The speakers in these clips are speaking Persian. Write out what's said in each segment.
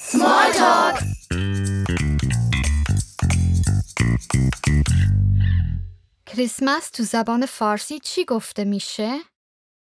Small Talk کریسمس تو زبان فارسی چی گفته میشه؟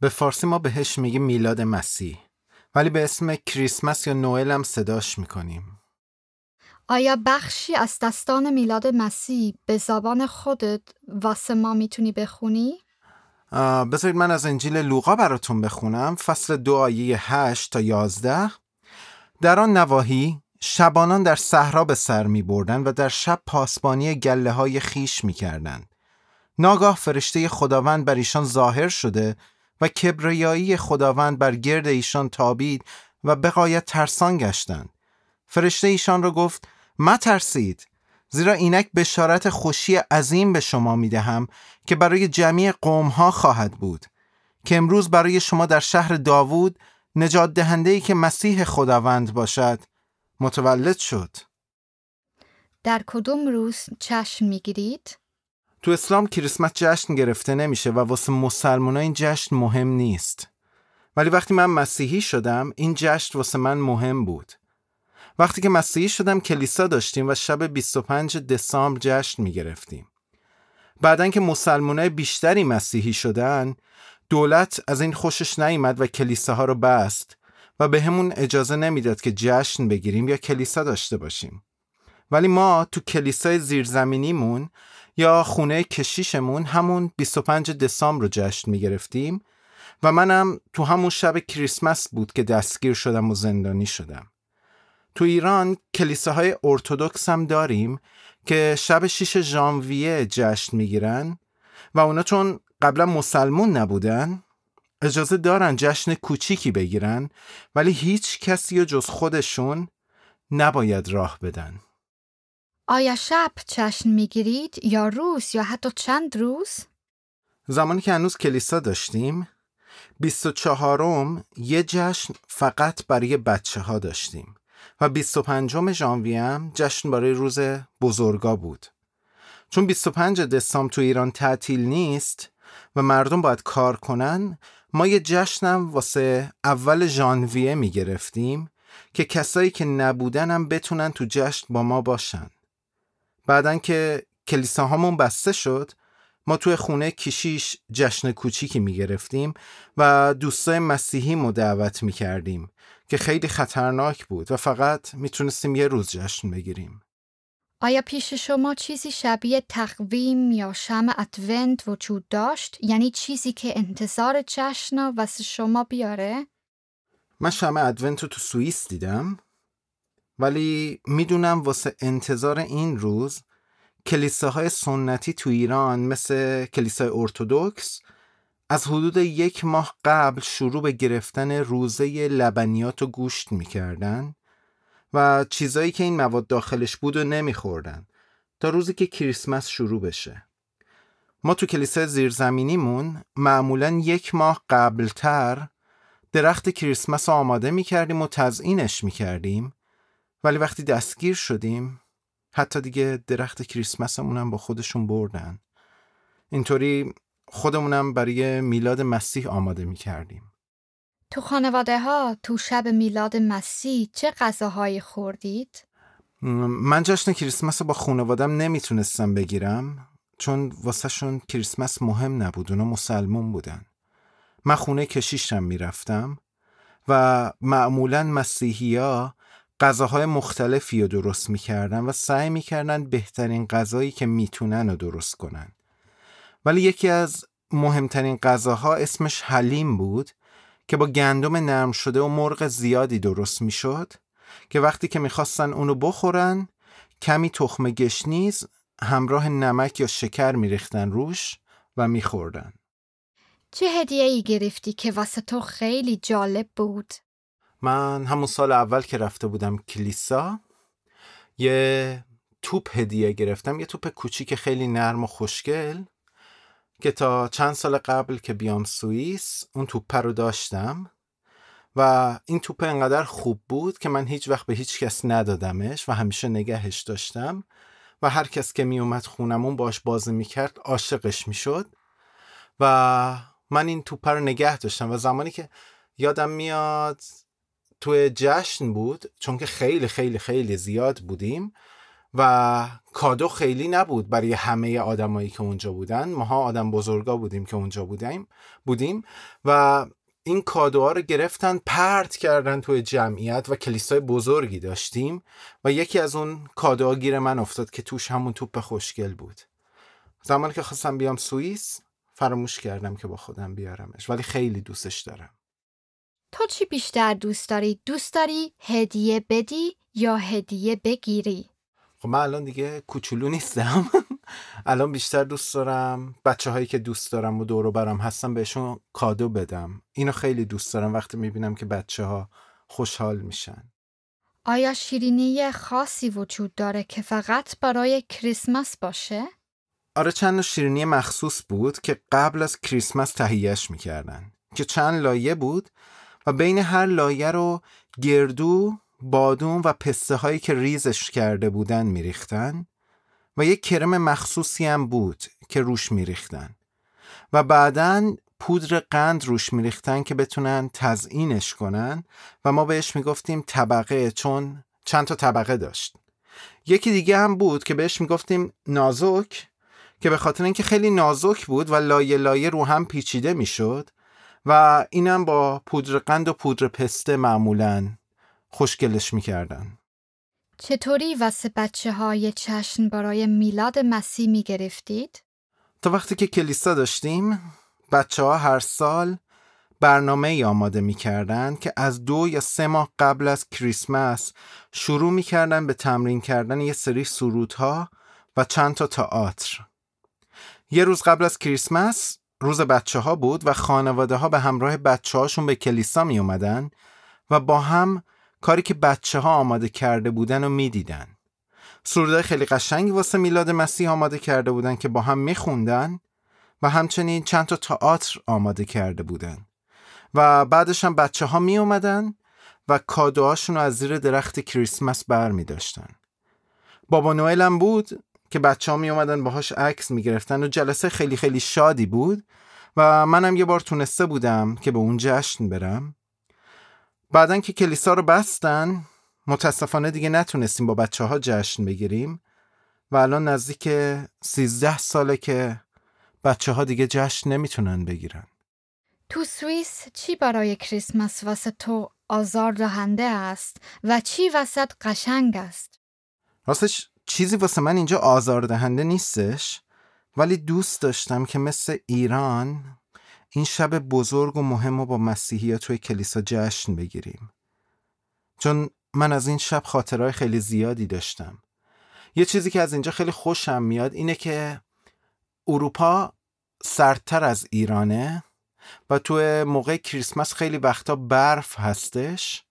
به فارسی ما بهش میگیم میلاد مسیح ولی به اسم کریسمس یا نوئل هم صداش می‌کنیم آیا بخشی از دستان میلاد مسیح به زبان خودت واسه ما می‌تونی بخونی؟ بذارید من از انجیل لوقا براتون بخونم فصل دو آیه 8 تا 11 در آن نواحی شبانان در صحرا به سر می بردن و در شب پاسبانی گله های خیش می کردن. ناگاه فرشته خداوند بر ایشان ظاهر شده و کبریایی خداوند بر گرد ایشان تابید و بقایت ترسان گشتند. فرشته ایشان را گفت ما ترسید زیرا اینک بشارت خوشی عظیم به شما می دهم که برای جمعی قوم ها خواهد بود که امروز برای شما در شهر داوود نجات دهنده ای که مسیح خداوند باشد متولد شد در کدوم روز چشم می‌گیرید؟ تو اسلام کریسمس جشن گرفته نمیشه و واسه مسلمان این جشن مهم نیست ولی وقتی من مسیحی شدم این جشن واسه من مهم بود وقتی که مسیحی شدم کلیسا داشتیم و شب 25 دسامبر جشن می گرفتیم. بعدن که مسلمانای بیشتری مسیحی شدن دولت از این خوشش نیامد و کلیساها رو بست و به همون اجازه نمی‌داد که جشن بگیریم یا کلیسا داشته باشیم. ولی ما تو کلیسای زیرزمینیمون یا خونه کشیشمون همون 25 دسامبر رو جشن می گرفتیم و منم تو همون شب کریسمس بود که دستگیر شدم و زندانی شدم. تو ایران کلیساهای ارتودکس هم داریم که شب 6 ژانویه جشن می‌گیرن و اونا چون قبلا مسلمون نبودن اجازه دارن جشن کوچیکی بگیرن ولی هیچ کسی و جز خودشون نباید راه بدن آیا شب چشم می‌گیرید یا روز یا حتی چند روز؟ زمانی که هنوز کلیسا داشتیم 24م یه جشن فقط برای بچه ها داشتیم و 25 ژانویه هم جشن برای روز بزرگا بود. چون 25 دسامبر تو ایران تعطیل نیست و مردم باید کار کنن ما یه جشنم واسه اول ژانویه می گرفتیم که کسایی که نبودن هم بتونن تو جشن با ما باشن. بعدن که کلیساهامون بسته شد ما توی خونه کشیش جشن کوچیکی می گرفتیم و دوستای مسیحی مو دعوت می کردیم که خیلی خطرناک بود و فقط می‌تونستیم یه روز جشن بگیریم. آیا پیش شما چیزی شبیه تقویم یا شم ادونت وجود داشت؟ یعنی چیزی که انتظار جشن واسه شما بیاره؟ من شم ادونت رو تو سوئیس دیدم ولی می‌دونم واسه انتظار این روز کلیساهای سنتی تو ایران مثل کلیسای ارتودکس از حدود یک ماه قبل شروع به گرفتن روزه لبنیات و گوشت می‌کردن و چیزایی که این مواد داخلش بود و نمیخوردن تا روزی که کریسمس شروع بشه ما تو کلیسای زیرزمینیمون معمولا یک ماه قبلتر درخت کریسمس آماده می‌کردیم و تزئینش می‌کردیم ولی وقتی دستگیر شدیم حتی دیگه درخت کریسمسمون هم با خودشون بردن اینطوری خودمونم برای میلاد مسیح آماده می کردیم. تو خانواده ها تو شب میلاد مسیح چه غذاهایی خوردید؟ من جشن کریسمس رو با خانوادم نمی‌تونستم بگیرم چون واسهشون کریسمس مهم نبود اونا مسلمون بودن. من خونه کشیشم می‌رفتم و معمولا مسیحی ها غذاهای مختلفی رو درست می‌کردن و سعی می‌کردن بهترین غذایی که می‌تونن رو درست کنن. ولی یکی از مهمترین غذاها اسمش حلیم بود که با گندم نرم شده و مرغ زیادی درست می‌شد که وقتی که می‌خواستن اونو بخورن کمی تخم گشنیز همراه نمک یا شکر میریختن روش و میخوردن چه هدیه ای گرفتی که واسه تو خیلی جالب بود؟ من همون سال اول که رفته بودم کلیسا یه توپ هدیه گرفتم یه توپ کوچیک خیلی نرم و خوشگل که تا چند سال قبل که بیام سوئیس اون توپه رو داشتم و این توپه انقدر خوب بود که من هیچ وقت به هیچ کس ندادمش و همیشه نگهش داشتم و هر کس که می اومد خونمون باش بازی می‌کرد عاشقش می‌شد و من این توپه رو نگه داشتم و زمانی که یادم میاد توی جشن بود چون که خیلی خیلی خیلی زیاد بودیم و کادو خیلی نبود برای همه آدمایی که اونجا بودن ماها آدم بزرگا بودیم که اونجا بودیم بودیم و این کادوها رو گرفتن پرت کردن توی جمعیت و کلیسای بزرگی داشتیم و یکی از اون کادوها گیر من افتاد که توش همون توپ خوشگل بود زمانی که خواستم بیام سوئیس فراموش کردم که با خودم بیارمش ولی خیلی دوستش دارم تو چی بیشتر دوست داری؟ دوست داری هدیه بدی یا هدیه بگیری؟ خب من الان دیگه کوچولو نیستم. الان بیشتر دوست دارم بچه هایی که دوست دارم و دورو برم هستم بهشون کادو بدم. اینو خیلی دوست دارم وقتی می‌بینم که بچه ها خوشحال میشن. آیا شیرینی خاصی وجود داره که فقط برای کریسمس باشه؟ آره چند شیرینی مخصوص بود که قبل از کریسمس تهیهش می‌کردن که چند لایه بود و بین هر لایه رو گردو بادوم و پسته هایی که ریزش کرده بودن میریختن و یک کرم مخصوصی هم بود که روش میریختن و بعدا پودر قند روش میریختن که بتونن تزئینش کنن و ما بهش می‌گفتیم طبقه چون چند تا طبقه داشت. یکی دیگه هم بود که بهش می‌گفتیم نازک که به خاطر اینکه خیلی نازک بود و لایه لایه رو هم پیچیده می‌شد و اینم با پودر قند و پودر پسته معمولا خوشگلش می‌کردن چطوری واسه بچه های چشن برای میلاد مسیح می گرفتید؟ تا وقتی که کلیسا داشتیم بچه ها هر سال برنامه ای آماده می‌کردن که از دو یا سه ماه قبل از کریسمس شروع می‌کردن به تمرین کردن یه سری سرودها و چند تا تئاتر. یه روز قبل از کریسمس روز بچه ها بود و خانواده ها به همراه بچه هاشون به کلیسا می اومدن و با هم کاری که بچه ها آماده کرده بودن و می‌دیدن. سرودهای خیلی قشنگی واسه میلاد مسیح آماده کرده بودن که با هم میخوندن و همچنین چند تا تئاتر آماده کرده بودن و بعدش هم بچه ها می اومدن و کادوهاشون رو از زیر درخت کریسمس بر می داشتن. بابا نوئل هم بود که بچه ها می اومدن باهاش عکس می گرفتن و جلسه خیلی خیلی شادی بود و منم یه بار تونسته بودم که به اون جشن برم بعدن که کلیسا رو بستن متاسفانه دیگه نتونستیم با بچه ها جشن بگیریم و الان نزدیک 13 ساله که بچه ها دیگه جشن نمی‌تونن بگیرن تو سوئیس چی برای کریسمس واسه تو آزار دهنده است و چی وسط قشنگ است؟ راستش چیزی واسه من اینجا آزار دهنده نیستش ولی دوست داشتم که مثل ایران این شب بزرگ و مهم رو با مسیحی توی کلیسا جشن بگیریم. چون من از این شب خاطرهای خیلی زیادی داشتم. یه چیزی که از اینجا خیلی خوشم میاد اینه که اروپا سردتر از ایرانه و تو موقع کریسمس خیلی وقتا برف هستش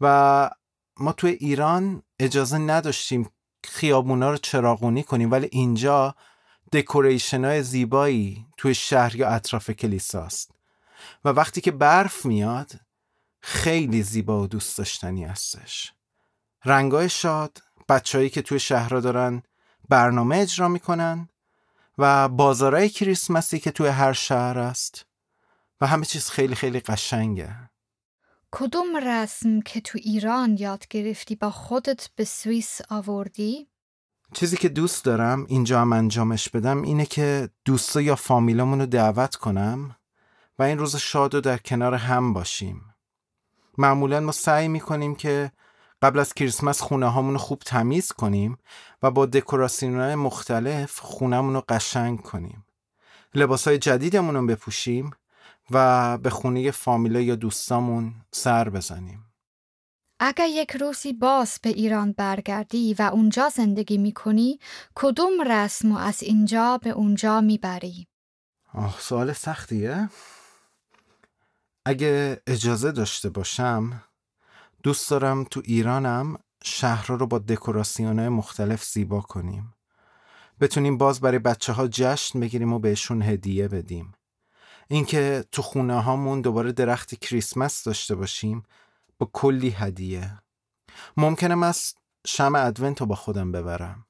و ما توی ایران اجازه نداشتیم خیابونا رو چراغونی کنیم ولی اینجا دکوریشن های زیبایی توی شهر یا اطراف کلیساست و وقتی که برف میاد خیلی زیبا و دوست داشتنی هستش. رنگای شاد بچههایی که توی شهرها دارن برنامه اجرا می‌کنن و بازارهای کریسمسی که توی هر شهر است. و همه چیز خیلی خیلی قشنگه. کدوم رسم که تو ایران یاد گرفتی با خودت به سوئیس آوردی؟ چیزی که دوست دارم اینجا هم انجامش بدم اینه که دوستا یا فامیلامون رو دعوت کنم و این روز شاد و در کنار هم باشیم. معمولا ما سعی می‌کنیم که قبل از کریسمس خونه رو خوب تمیز کنیم و با دکوراسیون مختلف خونهمون رو قشنگ کنیم. لباس های جدیدمون رو بپوشیم و به خونه فامیلا یا دوستامون سر بزنیم. اگر یک روزی باز به ایران برگردی و اونجا زندگی می‌کنی کدوم رسم و از اینجا به اونجا می‌بری؟ آه سوال سختیه؟ اگه اجازه داشته باشم دوست دارم تو ایرانم شهر رو با دکوراسیون مختلف زیبا کنیم بتونیم باز برای بچه ها جشن بگیریم و بهشون هدیه بدیم اینکه تو خونه هامون دوباره درخت کریسمس داشته باشیم با کلی هدیه ممکنه است شم ادونت رو با خودم ببرم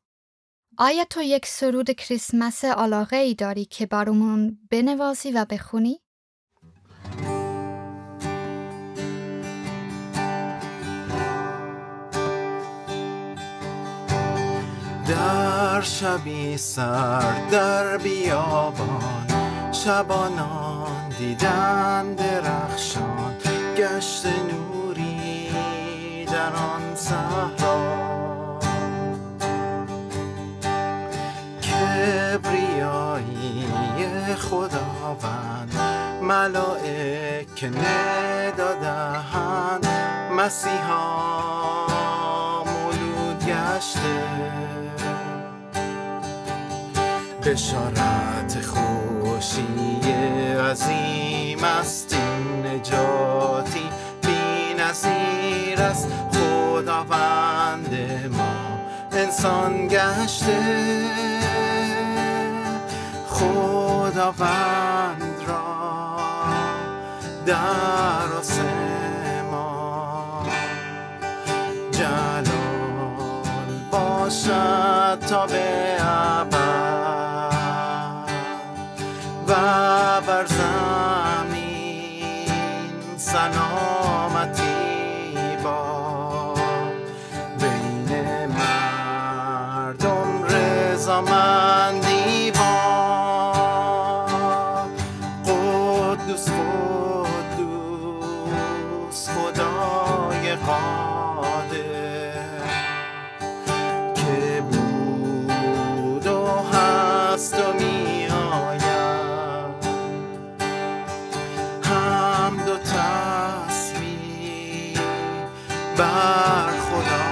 آیا تو یک سرود کریسمس علاقه ای داری که برامون بنوازی و بخونی؟ در شبی سر در بیابان شبانان دیدن درخشان گشت نور در آن صحرا کبریایی خداوند ملائک ندا دهند مسیحا مولود گشته. بشارت خوشی عظیم است. این نجاتی بی نظیر است. انسان گشته. خداوند را در آسمان جلال باشد تا به ابد. و بر بر خداوند